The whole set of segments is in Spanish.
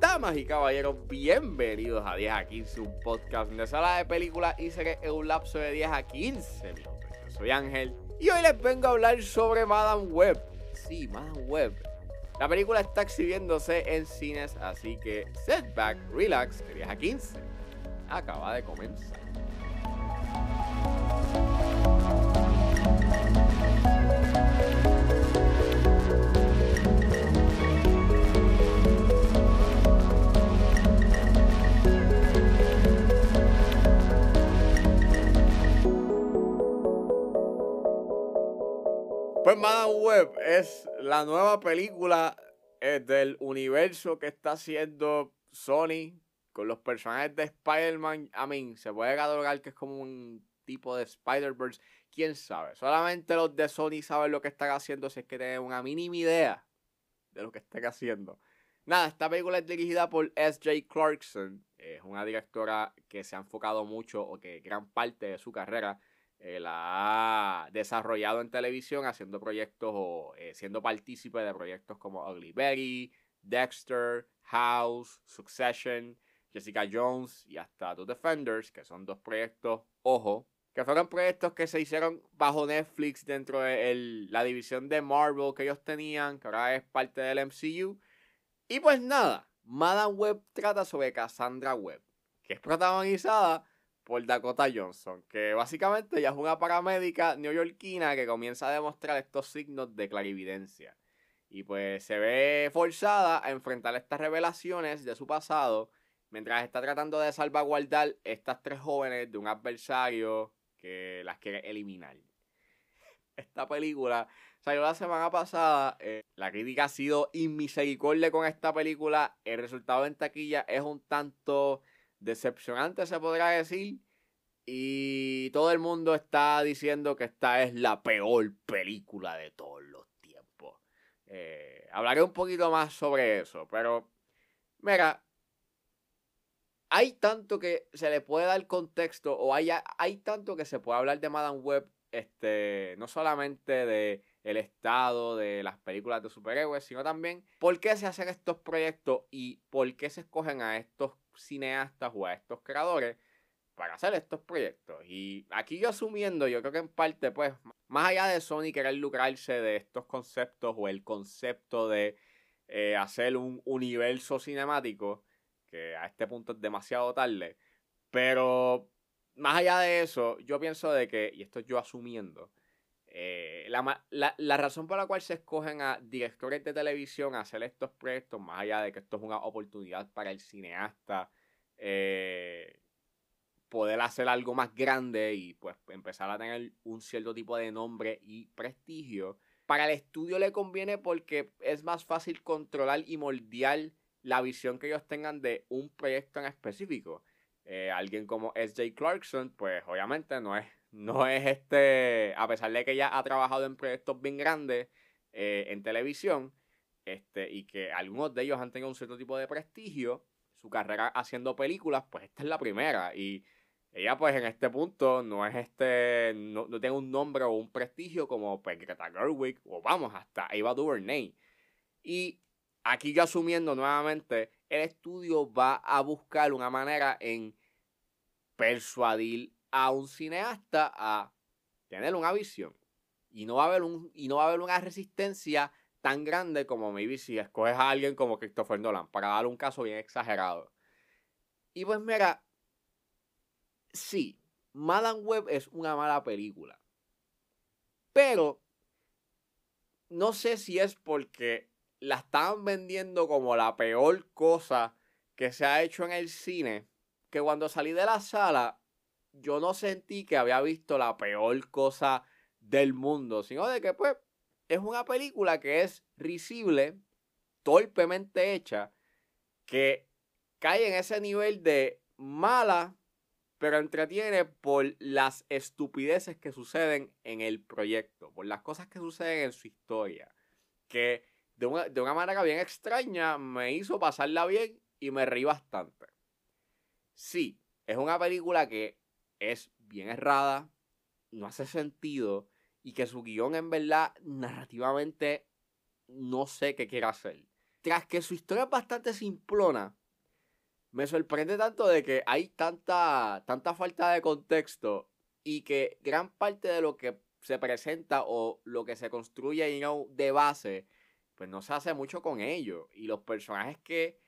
Damas y caballeros, bienvenidos a 10 a 15, un podcast de sala de películas y series en un lapso de 10 a 15 minutos. Yo soy Ángel y hoy les vengo a hablar sobre Madame Web. Sí, Madame Web. La película está exhibiéndose en cines, así que setback, relax, de 10 a 15. Acaba de comenzar. Web es la nueva película eh, del universo que está haciendo Sony con los personajes de Spider-Man. I mean, se puede catalogar que es como un tipo de Spider-Verse. Quién sabe. Solamente los de Sony saben lo que están haciendo si es que tienen una mínima idea de lo que están haciendo. Nada, esta película es dirigida por S.J. Clarkson. Es una directora que se ha enfocado mucho o que gran parte de su carrera la ha desarrollado en televisión haciendo proyectos o eh, siendo partícipe de proyectos como Ugly Betty, Dexter, House, Succession, Jessica Jones y hasta The Defenders, que son dos proyectos, ojo, que fueron proyectos que se hicieron bajo Netflix dentro de la división de Marvel que ellos tenían, que ahora es parte del MCU. Y pues nada, Madame Web trata sobre Cassandra Webb, que es protagonizada por Dakota Johnson, que básicamente ella es una paramédica neoyorquina que comienza a demostrar estos signos de clarividencia. Y pues se ve forzada a enfrentar estas revelaciones de su pasado mientras está tratando de salvaguardar estas tres jóvenes de un adversario que las quiere eliminar. Esta película salió la semana pasada. Eh, la crítica ha sido inmisericordia con esta película. El resultado en taquilla es un tanto decepcionante, se podrá decir. Y todo el mundo está diciendo que esta es la peor película de todos los tiempos. Eh, hablaré un poquito más sobre eso, pero mira, hay tanto que se le puede dar contexto o hay, hay tanto que se puede hablar de Madame Web, este, no solamente de el estado de las películas de superhéroes, sino también por qué se hacen estos proyectos y por qué se escogen a estos cineastas o a estos creadores para hacer estos proyectos. Y aquí yo asumiendo, yo creo que en parte, pues, más allá de Sony querer lucrarse de estos conceptos o el concepto de eh, hacer un universo cinemático, que a este punto es demasiado tarde, pero más allá de eso, yo pienso de que, y esto yo asumiendo, eh, la, la, razón por la cual se escogen a directores de televisión a hacer estos proyectos, más allá de que esto es una oportunidad para el cineasta eh, poder hacer algo más grande y pues empezar a tener un cierto tipo de nombre y prestigio, para el estudio le conviene porque es más fácil controlar y moldear la visión que ellos tengan de un proyecto en específico. Eh, alguien como S.J. Clarkson, pues obviamente no es no es este, a pesar de que ella ha trabajado en proyectos bien grandes eh, en televisión, este, y que algunos de ellos han tenido un cierto tipo de prestigio, su carrera haciendo películas, pues esta es la primera. Y ella, pues en este punto, no es este, no, no tiene un nombre o un prestigio como pues, Greta Gerwig, o vamos, hasta Eva DuVernay. Y aquí yo asumiendo nuevamente, el estudio va a buscar una manera en persuadir a un cineasta a tener una visión. Y no va a haber, un, y no va a haber una resistencia tan grande como maybe si escoges a alguien como Christopher Nolan, para dar un caso bien exagerado. Y pues mira, sí, Madame Web es una mala película. Pero no sé si es porque la estaban vendiendo como la peor cosa que se ha hecho en el cine, que cuando salí de la sala yo no sentí que había visto la peor cosa del mundo, sino de que pues es una película que es risible, torpemente hecha, que cae en ese nivel de mala, pero entretiene por las estupideces que suceden en el proyecto, por las cosas que suceden en su historia, que de una, de una manera bien extraña me hizo pasarla bien y me reí bastante. Sí, es una película que es bien errada, no hace sentido y que su guion en verdad narrativamente no sé qué quiere hacer. Tras que su historia es bastante simplona, me sorprende tanto de que hay tanta, tanta falta de contexto y que gran parte de lo que se presenta o lo que se construye de base, pues no se hace mucho con ello. Y los personajes que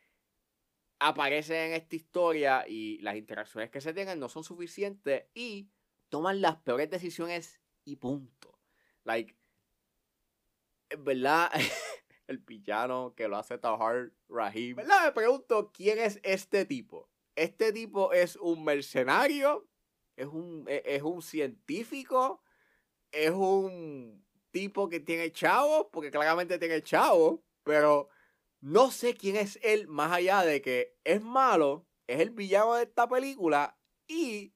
aparecen en esta historia y las interacciones que se tienen no son suficientes y toman las peores decisiones y punto. Like, verdad, el villano que lo hace Tahar Rahim. ¿Verdad? Me pregunto, ¿quién es este tipo? Este tipo es un mercenario, es un, e, es un científico, es un tipo que tiene chavo, porque claramente tiene chavo, pero no sé quién es él más allá de que es malo, es el villano de esta película y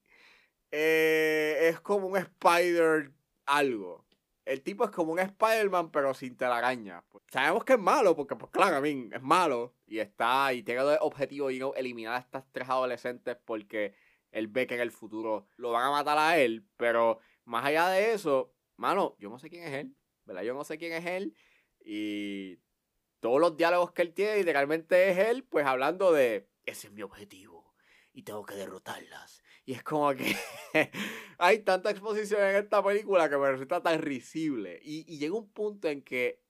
eh, es como un Spider algo. El tipo es como un Spider-Man, pero sin telaraña. Sabemos que es malo, porque, pues claro, a mí es malo. Y está, y tiene el objetivo de eliminar a estas tres adolescentes porque él ve que en el futuro lo van a matar a él. Pero más allá de eso, mano, yo no sé quién es él. ¿Verdad? Yo no sé quién es él. Y todos los diálogos que él tiene, literalmente es él, pues hablando de, ese es mi objetivo y tengo que derrotarlas. Y es como que hay tanta exposición en esta película que me resulta tan risible. Y, y llega un punto en que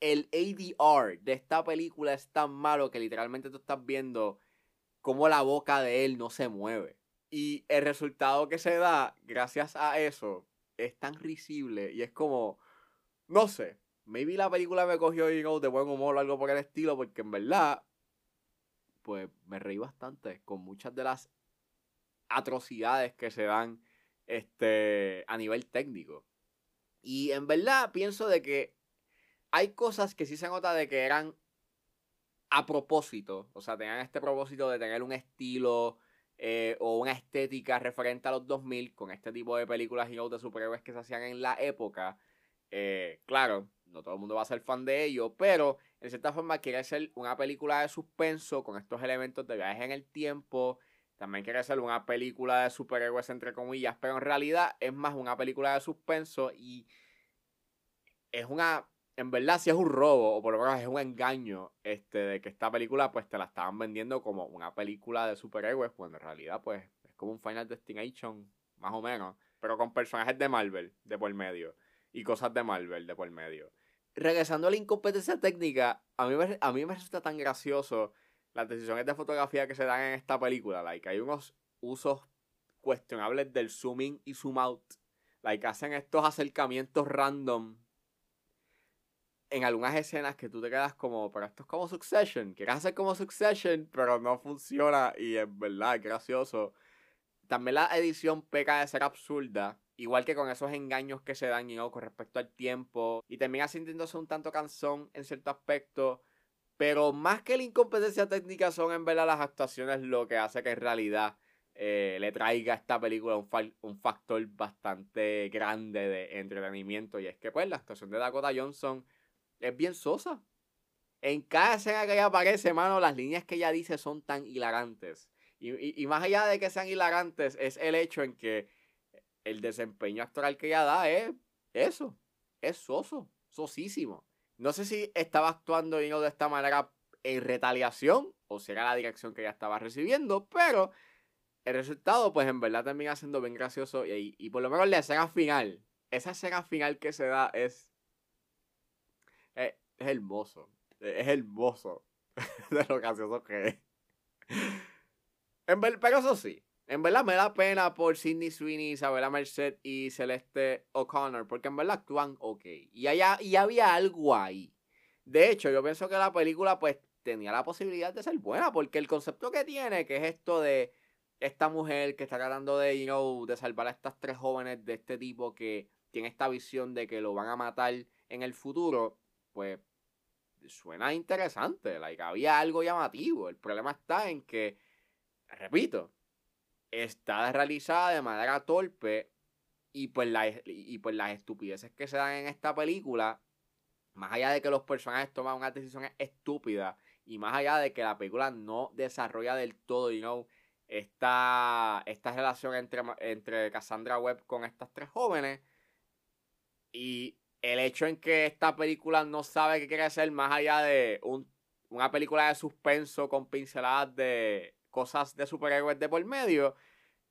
el ADR de esta película es tan malo que literalmente tú estás viendo cómo la boca de él no se mueve. Y el resultado que se da gracias a eso es tan risible y es como, no sé, maybe la película me cogió you know, de buen humor o algo por el estilo, porque en verdad, pues me reí bastante con muchas de las atrocidades que se dan este, a nivel técnico. Y en verdad pienso de que hay cosas que sí se nota de que eran a propósito, o sea, tenían este propósito de tener un estilo eh, o una estética referente a los 2000 con este tipo de películas y de superhéroes que se hacían en la época. Eh, claro, no todo el mundo va a ser fan de ello, pero en cierta forma quiere ser una película de suspenso con estos elementos de viaje en el tiempo. También quiere ser una película de superhéroes, entre comillas, pero en realidad es más una película de suspenso y es una. En verdad, sí es un robo, o por lo menos es un engaño, este, de que esta película, pues te la estaban vendiendo como una película de superhéroes, cuando en realidad, pues, es como un Final Destination, más o menos, pero con personajes de Marvel de por medio y cosas de Marvel de por medio regresando a la incompetencia técnica, a mí, me, a mí me resulta tan gracioso las decisiones de fotografía que se dan en esta película. Like, hay unos usos cuestionables del zoom in y zoom out. Like, hacen estos acercamientos random en algunas escenas que tú te quedas como, pero esto es como Succession. Quieres hacer como Succession, pero no funciona y es verdad, es gracioso. También la edición peca de ser absurda. Igual que con esos engaños que se dan con respecto al tiempo. Y termina sintiéndose un tanto cansón en cierto aspecto. Pero más que la incompetencia técnica son en verdad las actuaciones lo que hace que en realidad eh, le traiga a esta película un, un, factor bastante grande de entretenimiento. Y es que pues la actuación de Dakota Johnson es bien sosa. En cada escena que ella aparece, mano, las líneas que ella dice son tan hilarantes. y, y más allá de que sean hilarantes, es el hecho en que el desempeño actoral que ella da es eso. Es soso, sosísimo. No sé si estaba actuando de esta manera en retaliación o si era la dirección que ella estaba recibiendo, pero el resultado, pues en verdad termina siendo bien gracioso y, y por lo menos la escena final, esa escena final que se da es, es, es hermoso, es hermoso de lo gracioso que es. En pero eso sí, en verdad me da pena por Sidney Sweeney, Isabella Merced y Celeste O'Connor, porque en verdad actúan ok. Y, allá, y había algo ahí. De hecho, yo pienso que la película pues tenía la posibilidad de ser buena, porque el concepto que tiene, que es esto de esta mujer que está tratando de, you know, de salvar a estas tres jóvenes de este tipo que tiene esta visión de que lo van a matar en el futuro, pues suena interesante, había algo llamativo. El problema está en que, repito, está realizada de manera torpe y pues, la, y pues las estupideces que se dan en esta película, más allá de que los personajes toman unas decisiones estúpidas y más allá de que la película no desarrolla del todo, you know, esta, esta relación entre, entre Cassandra Webb con estas tres jóvenes, Y el hecho en que esta película no sabe qué quiere hacer más allá de una película de suspenso con pinceladas de cosas de superhéroes de por medio,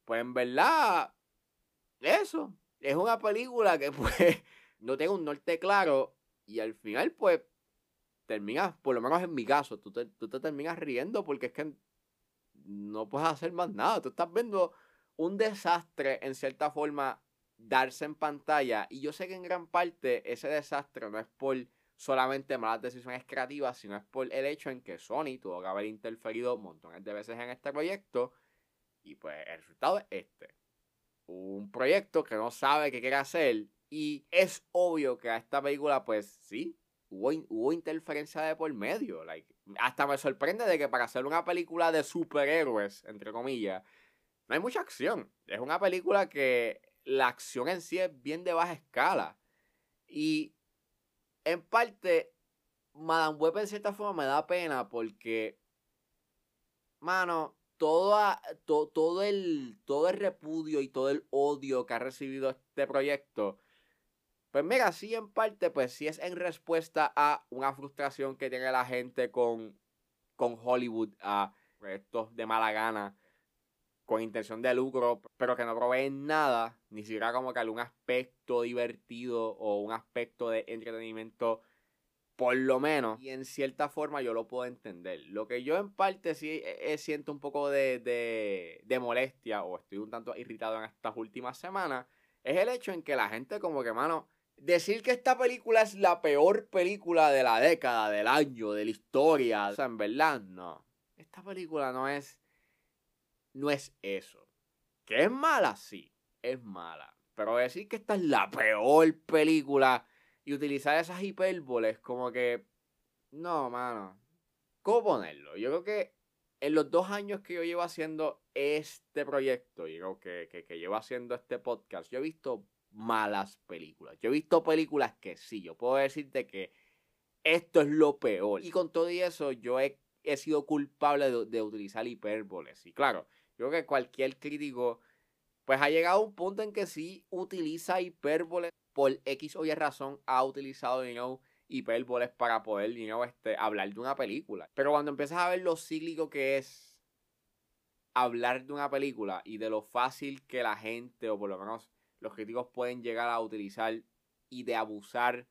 pues en verdad, eso, es una película que pues no tiene un norte claro y al final pues terminas, por lo menos en mi caso, tú te, tú te terminas riendo porque es que no puedes hacer más nada, tú estás viendo un desastre en cierta forma darse en pantalla. Y yo sé que en gran parte ese desastre no es por solamente malas decisiones creativas, sino es por el hecho en que Sony tuvo que haber interferido montones de veces en este proyecto. Y pues el resultado es este. Un proyecto que no sabe qué quiere hacer. Y es obvio que a esta película, pues sí, hubo, hubo interferencia de por medio. Like, hasta me sorprende de que para hacer una película de superhéroes, entre comillas, no hay mucha acción. Es una película que la acción en sí es bien de baja escala. Y en parte, Madame Web en cierta forma me da pena porque, mano, todo, todo, el, todo el repudio y todo el odio que ha recibido este proyecto, pues mira, sí en parte, pues sí es en respuesta a una frustración que tiene la gente con, con Hollywood, a proyectos de mala gana con intención de lucro, pero que no proveen nada, ni siquiera como que algún aspecto divertido o un aspecto de entretenimiento, por lo menos. Y en cierta forma yo lo puedo entender. Lo que yo en parte sí eh, eh, siento un poco de, de, de molestia o estoy un tanto irritado en estas últimas semanas, es el hecho en que la gente como que, mano, decir que esta película es la peor película de la década, del año, de la historia, o sea, en verdad, no. Esta película no es no es eso. ¿Que es mala? Sí, es mala. Pero decir que esta es la peor película y utilizar esas hipérboles como que... No, mano. ¿Cómo ponerlo? Yo creo que en los dos años que yo llevo haciendo este proyecto, y creo que, que, que llevo haciendo este podcast, yo he visto malas películas. Yo he visto películas que sí, yo puedo decirte que esto es lo peor. Y con todo eso, yo he, he sido culpable de, de, utilizar hipérboles. Y claro, creo que cualquier crítico, pues ha llegado a un punto en que sí utiliza hipérboles por X o Y razón, ha utilizado, you hipérboles para poder, este, hablar de una película. Pero cuando empiezas a ver lo cíclico que es hablar de una película y de lo fácil que la gente, o por lo menos los críticos pueden llegar a utilizar y de abusar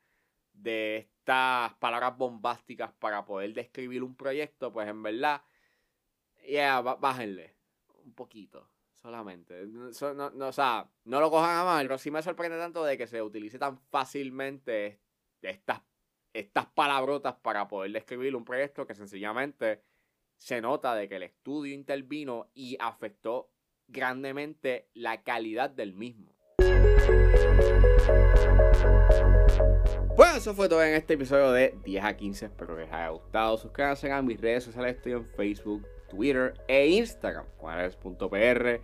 de estas palabras bombásticas para poder describir un proyecto, pues en verdad, yeah, bájenle un poquito, solamente. No, no, o sea, no lo cojan a mal, pero sí me sorprende tanto de que se utilice tan fácilmente estas, estas palabrotas para poder describir un proyecto que sencillamente se nota de que el estudio intervino y afectó grandemente la calidad del mismo. Bueno, eso fue todo en este episodio de 10 a 15. Espero que les haya gustado. Suscríbanse a mis redes sociales. Estoy en Facebook, Twitter e Instagram, juanes.pr.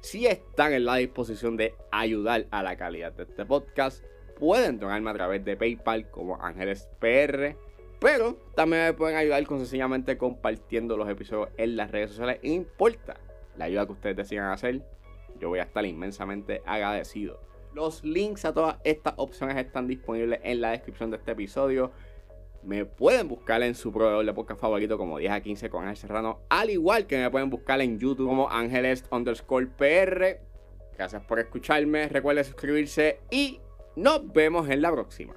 Si están en la disposición de ayudar a la calidad de este podcast, pueden donarme a través de PayPal como Ángeles PR. Pero también me pueden ayudar con sencillamente compartiendo los episodios en las redes sociales. No importa la ayuda que ustedes decidan hacer, yo voy a estar inmensamente agradecido. Los links a todas estas opciones están disponibles en la descripción de este episodio. Me pueden buscar en su proveedor de podcast favorito como 10 a 15 con Ángel Serrano, al igual que me pueden buscar en YouTube como Ángeles underscore PR. Gracias por escucharme, recuerden suscribirse y nos vemos en la próxima.